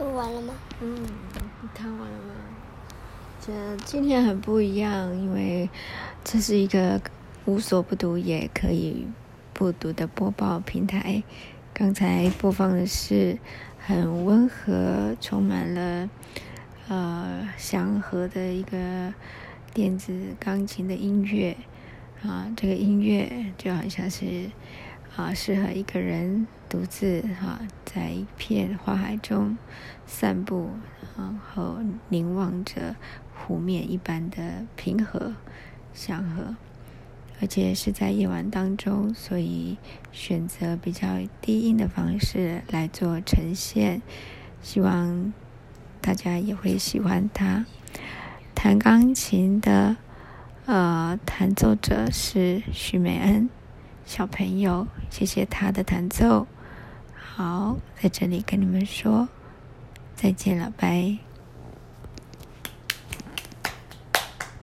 录完了吗？嗯，你看完了吗？这今天很不一样，因为这是一个无所不读也可以不读的播报平台。刚才播放的是很温和、充满了呃祥和的一个电子钢琴的音乐啊，这个音乐就好像是啊适合一个人独自哈在一片花海中散步，然后凝望着湖面一般的平和祥和。而且是在夜晚当中，所以选择比较低音的方式来做呈现，希望大家也会喜欢它。弹钢琴的呃弹奏者是徐美恩小朋友，谢谢他的弹奏。好，在这里跟你们说再见了，拜。